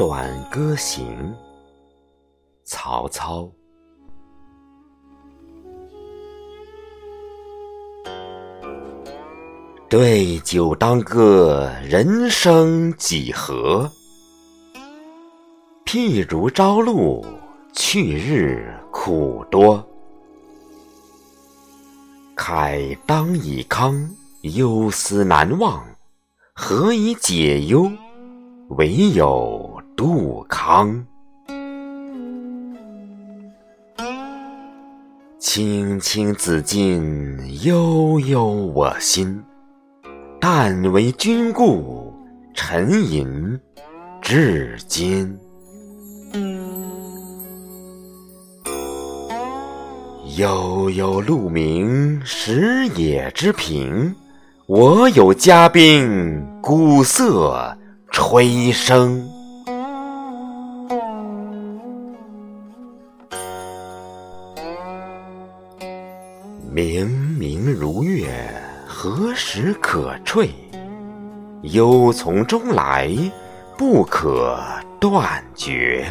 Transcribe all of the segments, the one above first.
短歌行，曹操。对酒当歌，人生几何？譬如朝露，去日苦多。慨当以慷，忧思难忘。何以解忧？唯有杜康。青青子衿，悠悠我心。但为君故，沉吟至今。悠悠鹿鸣，食野之苹。我有嘉宾，鼓瑟吹笙。明明如月，何时可坠？忧从中来，不可断绝。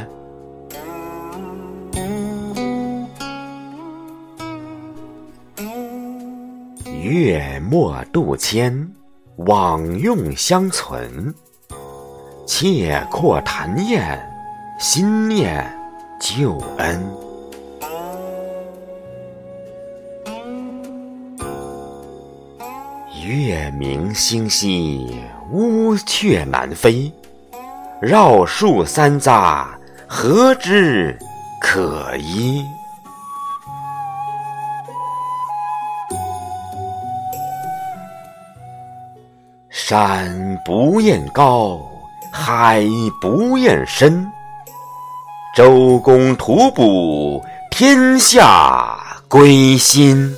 月末渡迁，往用相存。切阔谈宴，心念旧恩。月明星稀，乌鹊南飞。绕树三匝，何枝可依？山不厌高，海不厌深。周公吐哺，天下归心。